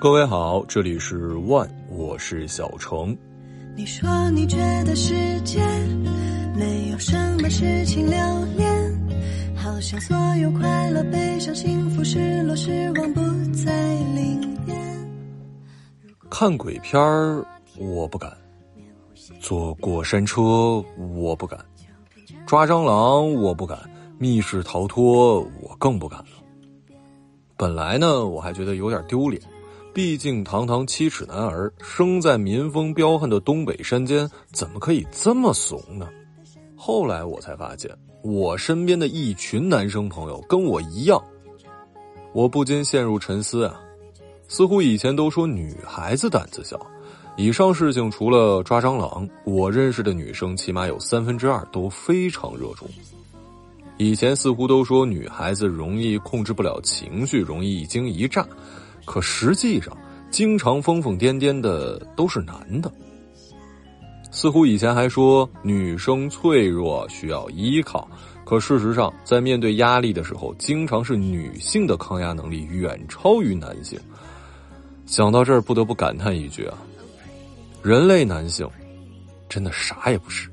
各位好，这里是万，我是小程。你说你觉得世界没有什么事情留恋，好像所有快乐、悲伤、幸福、失落、失望不再灵验。看鬼片儿我不敢，坐过山车我不敢，抓蟑螂我不敢，密室逃脱我更不敢了。本来呢，我还觉得有点丢脸。毕竟，堂堂七尺男儿，生在民风彪悍的东北山间，怎么可以这么怂呢？后来我才发现，我身边的一群男生朋友跟我一样，我不禁陷入沉思啊。似乎以前都说女孩子胆子小，以上事情除了抓蟑螂，我认识的女生起码有三分之二都非常热衷。以前似乎都说女孩子容易控制不了情绪，容易一惊一乍。可实际上，经常疯疯癫癫的都是男的。似乎以前还说女生脆弱需要依靠，可事实上，在面对压力的时候，经常是女性的抗压能力远超于男性。想到这儿，不得不感叹一句啊：人类男性真的啥也不是。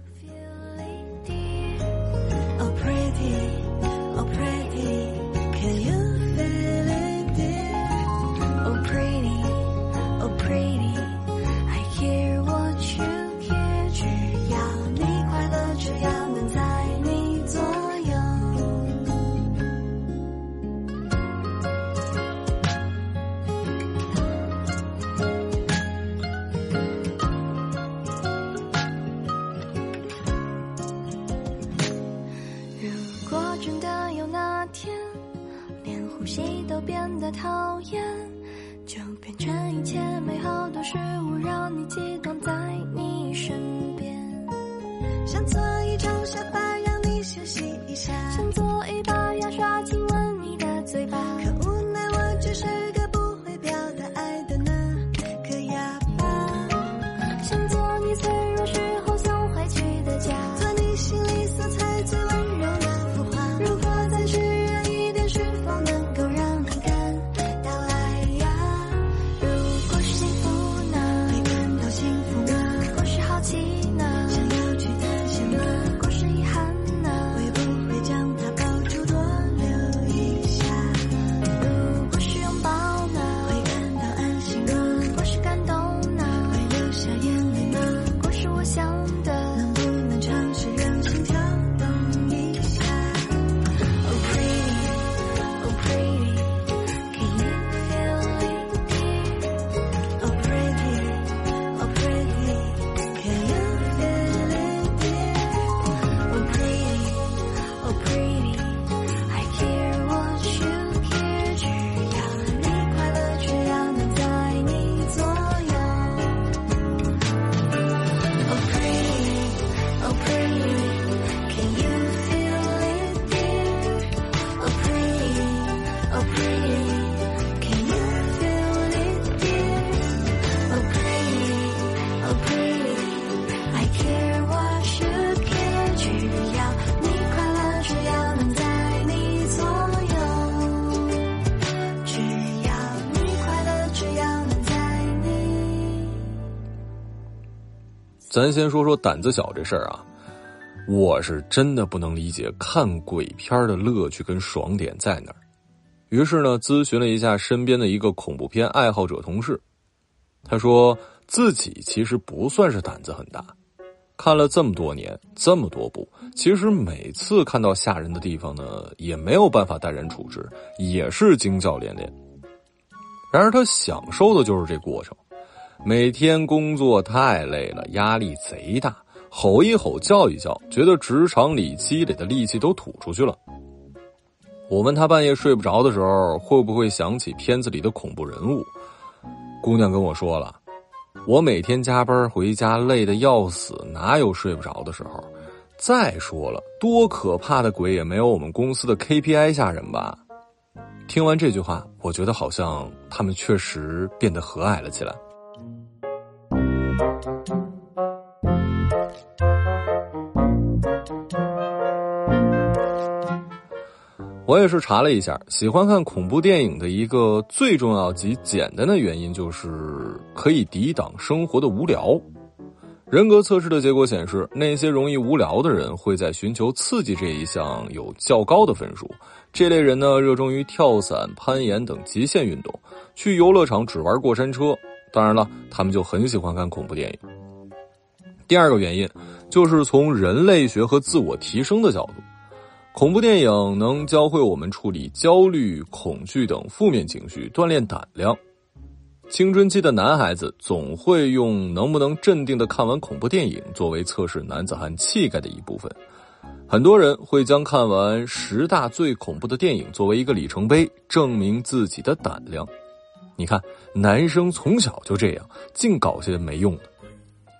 做一张沙发，让你休息一下。咱先说说胆子小这事儿啊，我是真的不能理解看鬼片的乐趣跟爽点在哪儿。于是呢，咨询了一下身边的一个恐怖片爱好者同事，他说自己其实不算是胆子很大，看了这么多年这么多部，其实每次看到吓人的地方呢，也没有办法淡然处之，也是惊叫连连。然而他享受的就是这过程。每天工作太累了，压力贼大，吼一吼叫一叫，觉得职场里积累的戾气都吐出去了。我问他半夜睡不着的时候，会不会想起片子里的恐怖人物？姑娘跟我说了，我每天加班回家累得要死，哪有睡不着的时候？再说了，多可怕的鬼也没有我们公司的 KPI 吓人吧？听完这句话，我觉得好像他们确实变得和蔼了起来。我也是查了一下，喜欢看恐怖电影的一个最重要及简单的原因就是可以抵挡生活的无聊。人格测试的结果显示，那些容易无聊的人会在寻求刺激这一项有较高的分数。这类人呢，热衷于跳伞、攀岩等极限运动，去游乐场只玩过山车。当然了，他们就很喜欢看恐怖电影。第二个原因，就是从人类学和自我提升的角度，恐怖电影能教会我们处理焦虑、恐惧等负面情绪，锻炼胆量。青春期的男孩子总会用能不能镇定的看完恐怖电影作为测试男子汉气概的一部分。很多人会将看完十大最恐怖的电影作为一个里程碑，证明自己的胆量。你看，男生从小就这样，净搞些没用的。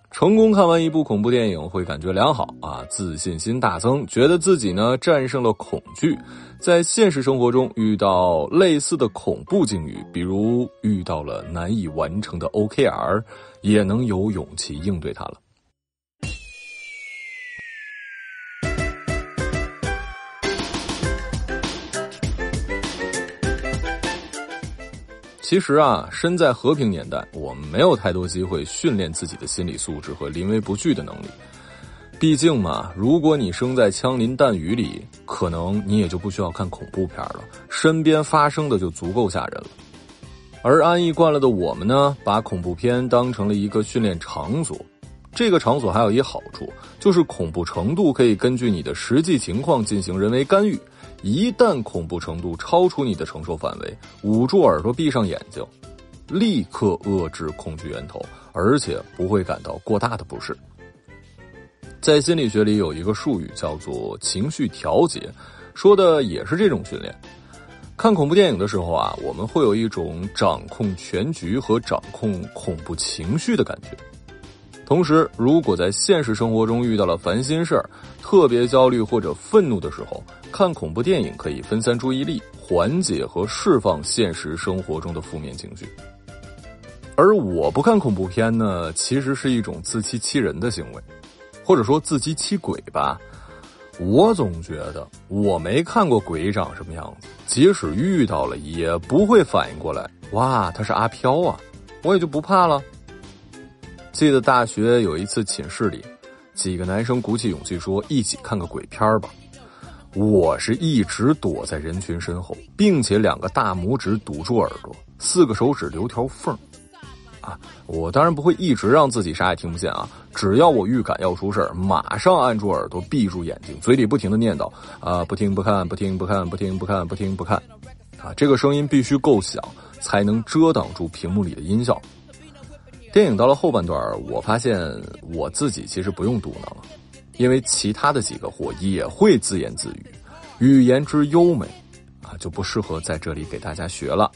成功看完一部恐怖电影会感觉良好啊，自信心大增，觉得自己呢战胜了恐惧。在现实生活中遇到类似的恐怖境遇，比如遇到了难以完成的 OKR，也能有勇气应对它了。其实啊，身在和平年代，我们没有太多机会训练自己的心理素质和临危不惧的能力。毕竟嘛，如果你生在枪林弹雨里，可能你也就不需要看恐怖片了，身边发生的就足够吓人了。而安逸惯了的我们呢，把恐怖片当成了一个训练场所。这个场所还有一好处，就是恐怖程度可以根据你的实际情况进行人为干预。一旦恐怖程度超出你的承受范围，捂住耳朵，闭上眼睛，立刻遏制恐惧源头，而且不会感到过大的不适。在心理学里有一个术语叫做情绪调节，说的也是这种训练。看恐怖电影的时候啊，我们会有一种掌控全局和掌控恐怖情绪的感觉。同时，如果在现实生活中遇到了烦心事儿、特别焦虑或者愤怒的时候，看恐怖电影可以分散注意力，缓解和释放现实生活中的负面情绪。而我不看恐怖片呢，其实是一种自欺欺人的行为，或者说自欺欺鬼吧。我总觉得我没看过鬼长什么样子，即使遇到了，也不会反应过来。哇，他是阿飘啊，我也就不怕了。记得大学有一次寝室里，几个男生鼓起勇气说一起看个鬼片吧。我是一直躲在人群身后，并且两个大拇指堵住耳朵，四个手指留条缝啊，我当然不会一直让自己啥也听不见啊。只要我预感要出事儿，马上按住耳朵，闭住眼睛，嘴里不停的念叨啊，不听不看，不听不看，不听不看，不听不看。啊，这个声音必须够响，才能遮挡住屏幕里的音效。电影到了后半段，我发现我自己其实不用嘟囔了，因为其他的几个货也会自言自语，语言之优美，啊，就不适合在这里给大家学了。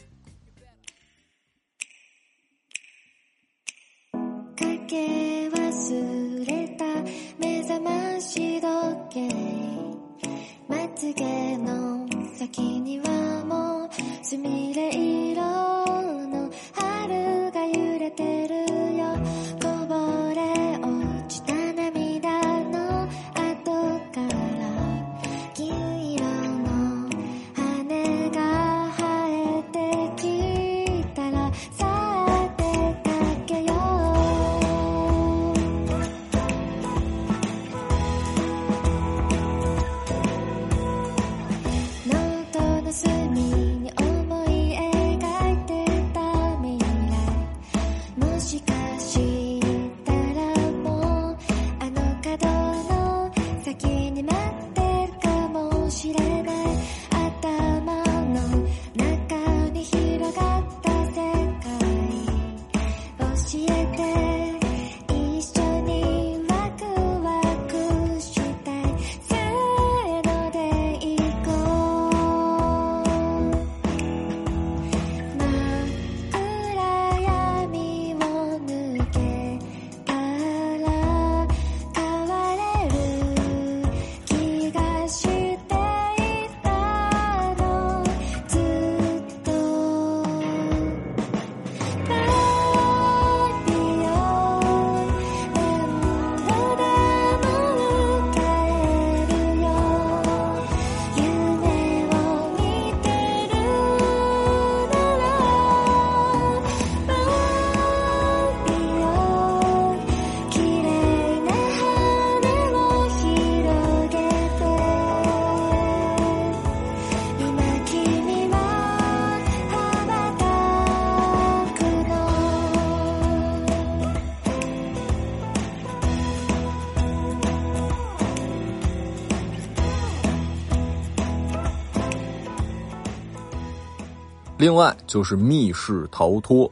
另外就是密室逃脱，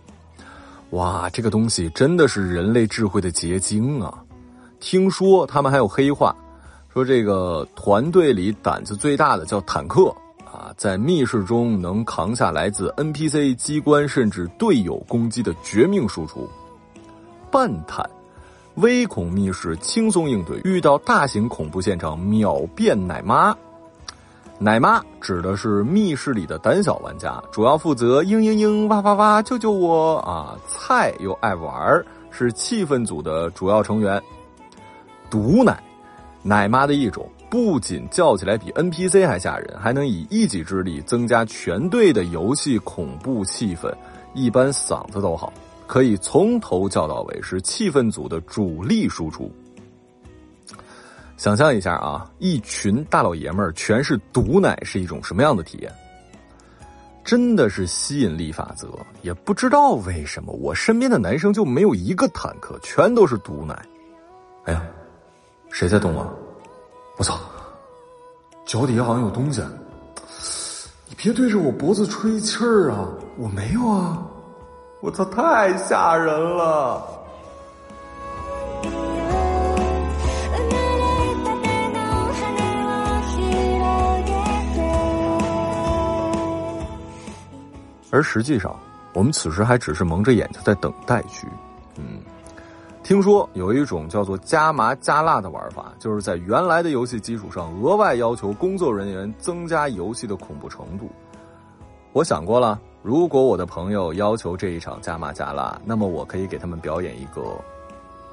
哇，这个东西真的是人类智慧的结晶啊！听说他们还有黑话，说这个团队里胆子最大的叫坦克啊，在密室中能扛下来自 NPC、机关甚至队友攻击的绝命输出。半坦，微恐密室轻松应对，遇到大型恐怖现场秒变奶妈。奶妈指的是密室里的胆小玩家，主要负责嘤嘤嘤哇哇哇救救我啊！菜又爱玩，是气氛组的主要成员。毒奶，奶妈的一种，不仅叫起来比 NPC 还吓人，还能以一己之力增加全队的游戏恐怖气氛，一般嗓子都好。可以从头叫到尾，是气氛组的主力输出。想象一下啊，一群大老爷们儿全是毒奶，是一种什么样的体验？真的是吸引力法则。也不知道为什么，我身边的男生就没有一个坦克，全都是毒奶。哎呀，谁在动啊？我操，脚底下好像有东西。你别对着我脖子吹气儿啊！我没有啊。我操，太吓人了！而实际上，我们此时还只是蒙着眼睛在等待区。嗯，听说有一种叫做加麻加辣的玩法，就是在原来的游戏基础上额外要求工作人员增加游戏的恐怖程度。我想过了。如果我的朋友要求这一场加麻加辣，那么我可以给他们表演一个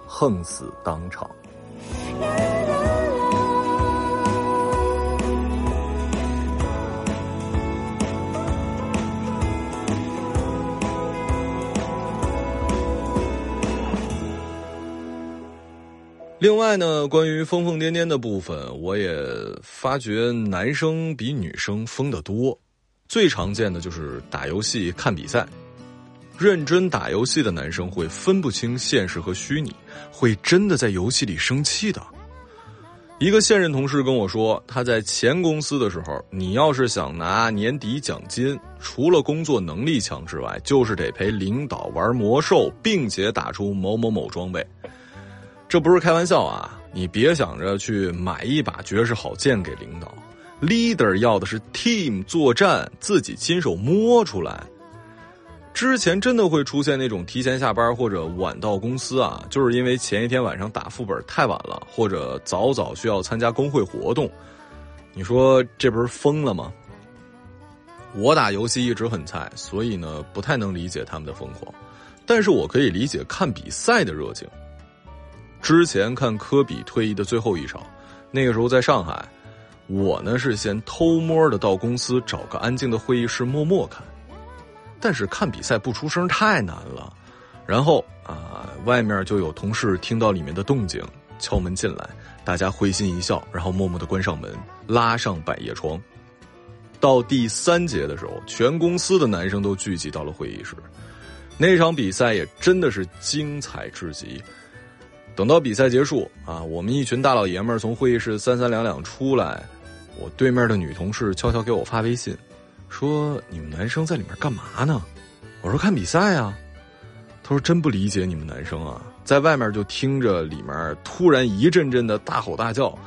横死当场。另外呢，关于疯疯癫癫的部分，我也发觉男生比女生疯得多。最常见的就是打游戏、看比赛。认真打游戏的男生会分不清现实和虚拟，会真的在游戏里生气的。一个现任同事跟我说，他在前公司的时候，你要是想拿年底奖金，除了工作能力强之外，就是得陪领导玩魔兽，并且打出某某某装备。这不是开玩笑啊！你别想着去买一把绝世好剑给领导。Leader 要的是 team 作战，自己亲手摸出来。之前真的会出现那种提前下班或者晚到公司啊，就是因为前一天晚上打副本太晚了，或者早早需要参加工会活动。你说这不是疯了吗？我打游戏一直很菜，所以呢不太能理解他们的疯狂，但是我可以理解看比赛的热情。之前看科比退役的最后一场，那个时候在上海。我呢是先偷摸的到公司找个安静的会议室默默看，但是看比赛不出声太难了。然后啊，外面就有同事听到里面的动静，敲门进来，大家会心一笑，然后默默的关上门，拉上百叶窗。到第三节的时候，全公司的男生都聚集到了会议室，那场比赛也真的是精彩至极。等到比赛结束啊，我们一群大老爷们儿从会议室三三两两出来。我对面的女同事悄悄给我发微信，说：“你们男生在里面干嘛呢？”我说：“看比赛啊。”他说：“真不理解你们男生啊，在外面就听着里面突然一阵阵的大吼大叫，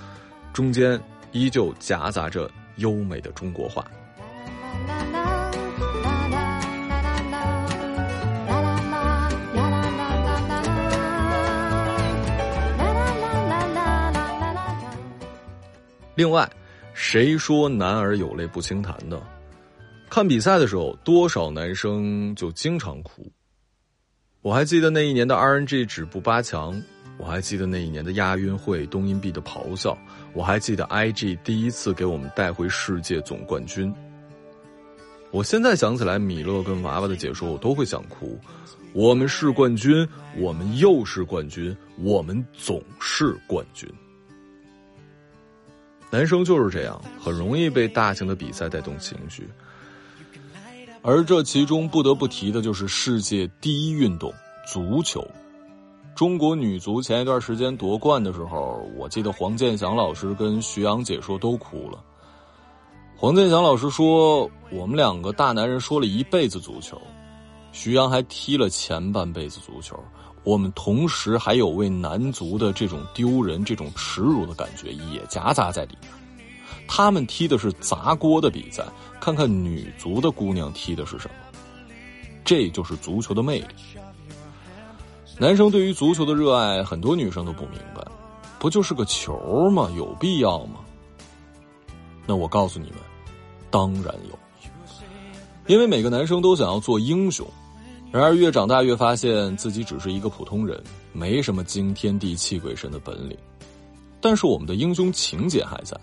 中间依旧夹杂着优美的中国话。”另外。谁说男儿有泪不轻弹的？看比赛的时候，多少男生就经常哭。我还记得那一年的 RNG 止步八强，我还记得那一年的亚运会东音币的咆哮，我还记得 IG 第一次给我们带回世界总冠军。我现在想起来米勒跟娃娃的解说，我都会想哭。我们是冠军，我们又是冠军，我们总是冠军。男生就是这样，很容易被大型的比赛带动情绪，而这其中不得不提的就是世界第一运动——足球。中国女足前一段时间夺冠的时候，我记得黄健翔老师跟徐阳解说都哭了。黄健翔老师说：“我们两个大男人说了一辈子足球，徐阳还踢了前半辈子足球。我们同时还有为男足的这种丢人、这种耻辱的感觉也夹杂在里面。他们踢的是砸锅的比赛，看看女足的姑娘踢的是什么。这就是足球的魅力。男生对于足球的热爱，很多女生都不明白，不就是个球吗？有必要吗？那我告诉你们。”当然有，因为每个男生都想要做英雄，然而越长大越发现自己只是一个普通人，没什么惊天地泣鬼神的本领。但是我们的英雄情节还在，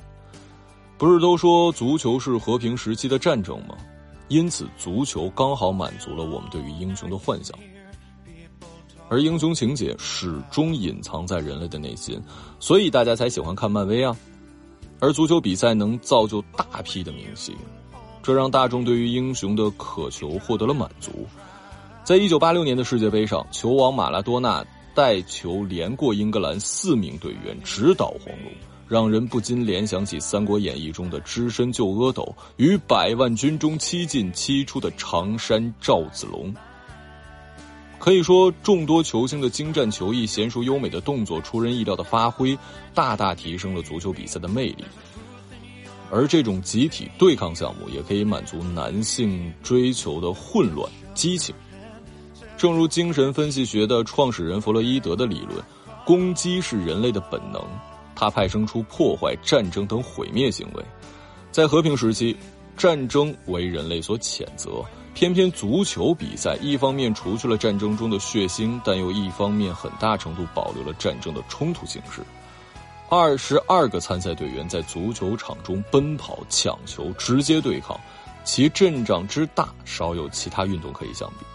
不是都说足球是和平时期的战争吗？因此，足球刚好满足了我们对于英雄的幻想，而英雄情节始终隐藏在人类的内心，所以大家才喜欢看漫威啊。而足球比赛能造就大批的明星，这让大众对于英雄的渴求获得了满足。在一九八六年的世界杯上，球王马拉多纳带球连过英格兰四名队员，直捣黄龙，让人不禁联想起《三国演义》中的只身救阿斗与百万军中七进七出的常山赵子龙。可以说，众多球星的精湛球艺、娴熟优美的动作、出人意料的发挥，大大提升了足球比赛的魅力。而这种集体对抗项目，也可以满足男性追求的混乱激情。正如精神分析学的创始人弗洛伊德的理论：“攻击是人类的本能，它派生出破坏、战争等毁灭行为。在和平时期，战争为人类所谴责。”偏偏足球比赛一方面除去了战争中的血腥，但又一方面很大程度保留了战争的冲突形式。二十二个参赛队员在足球场中奔跑、抢球、直接对抗，其阵仗之大，少有其他运动可以相比。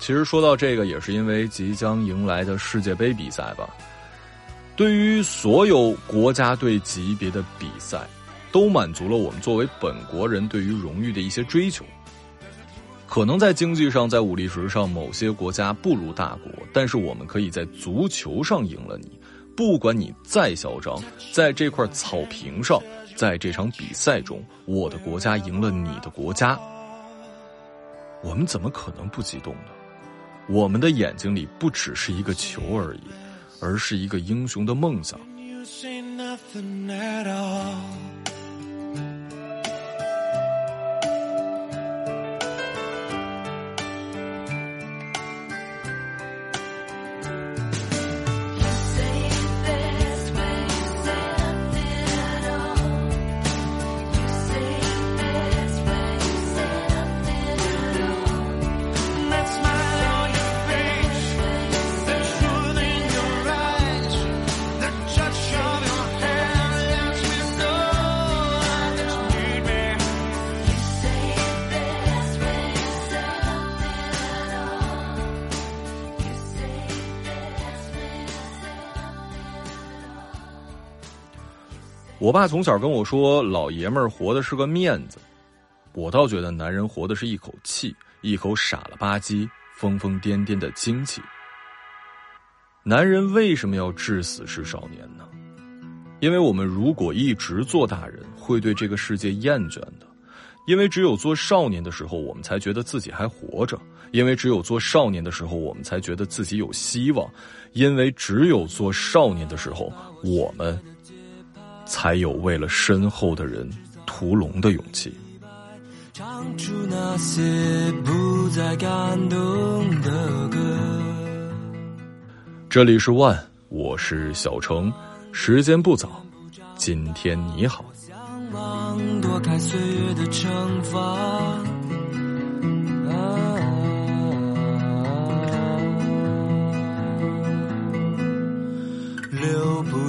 其实说到这个，也是因为即将迎来的世界杯比赛吧。对于所有国家队级别的比赛，都满足了我们作为本国人对于荣誉的一些追求。可能在经济上，在武力值上，某些国家不如大国，但是我们可以在足球上赢了你。不管你再嚣张，在这块草坪上，在这场比赛中，我的国家赢了你的国家，我们怎么可能不激动呢？我们的眼睛里不只是一个球而已，而是一个英雄的梦想。我爸从小跟我说：“老爷们儿活的是个面子。”我倒觉得男人活的是一口气，一口傻了吧唧、疯疯癫癫的精气。男人为什么要至死是少年呢？因为我们如果一直做大人，会对这个世界厌倦的。因为只有做少年的时候，我们才觉得自己还活着；因为只有做少年的时候，我们才觉得自己有希望；因为只有做少年的时候，我们。才有为了身后的人屠龙的勇气。唱出那些不再感动的歌。这里是万，我是小程，时间不早，今天你好。躲开岁月的惩罚。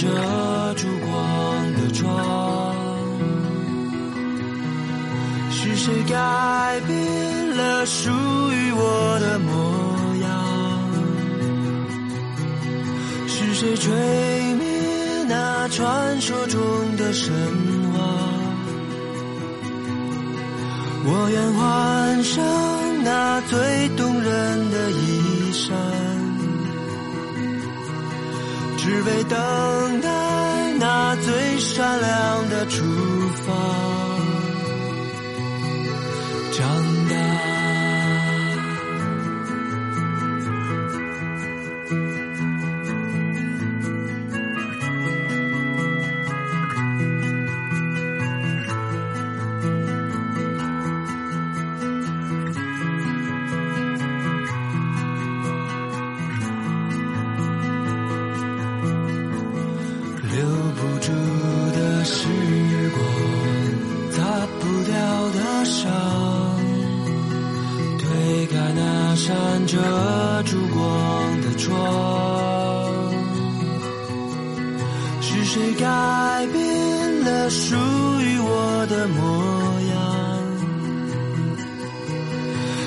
遮住光的窗。是谁改变了属于我的模样？是谁吹灭那传说中的神话？我愿换上那最动人的衣衫，只为等待那最闪亮的出发。的模样？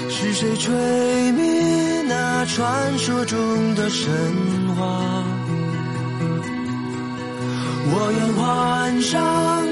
是谁吹灭那传说中的神话？我愿换上